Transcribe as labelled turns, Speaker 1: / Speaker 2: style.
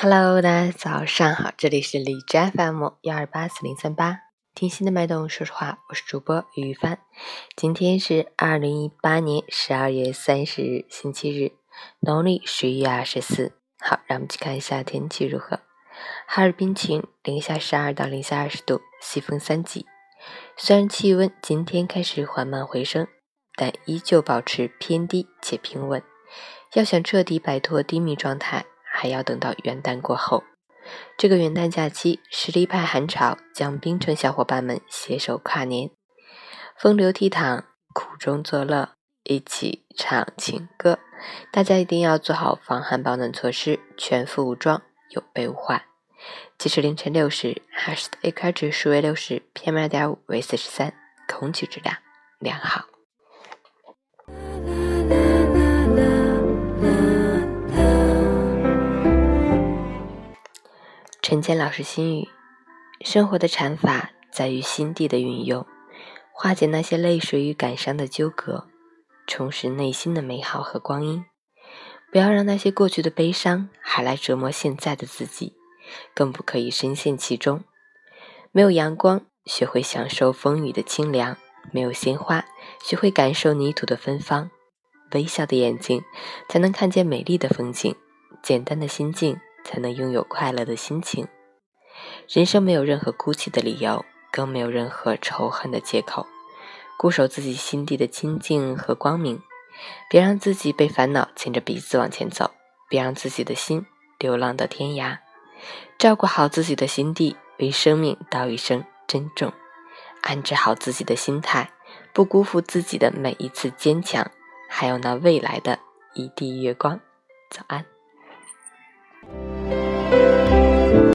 Speaker 1: Hello，大家早上好，这里是荔枝 FM 幺二八四零三八，听心的脉动，说实话，我是主播于帆。今天是二零一八年十二月三十日，星期日，农历十一月二十四。好，让我们去看一下天气如何。哈尔滨晴，零下十二到零下二十度，西风三级。虽然气温今天开始缓慢回升，但依旧保持偏低且平稳。要想彻底摆脱低迷状态，还要等到元旦过后。这个元旦假期，实力派寒潮将冰城小伙伴们携手跨年，风流倜傥，苦中作乐，一起唱情歌。大家一定要做好防寒保暖措施，全副武装，有备无患。截至凌晨六时，哈市的 AQI 指数为六十，PM 二点五为四十三，空气质量良好。陈坚老师心语：生活的禅法在于心地的运用，化解那些泪水与感伤的纠葛，充实内心的美好和光阴。不要让那些过去的悲伤还来折磨现在的自己。更不可以深陷其中。没有阳光，学会享受风雨的清凉；没有鲜花，学会感受泥土的芬芳。微笑的眼睛，才能看见美丽的风景；简单的心境，才能拥有快乐的心情。人生没有任何哭泣的理由，更没有任何仇恨的借口。固守自己心底的清净和光明，别让自己被烦恼牵着鼻子往前走，别让自己的心流浪到天涯。照顾好自己的心地，为生命道一声珍重；安置好自己的心态，不辜负自己的每一次坚强，还有那未来的一地月光。早安。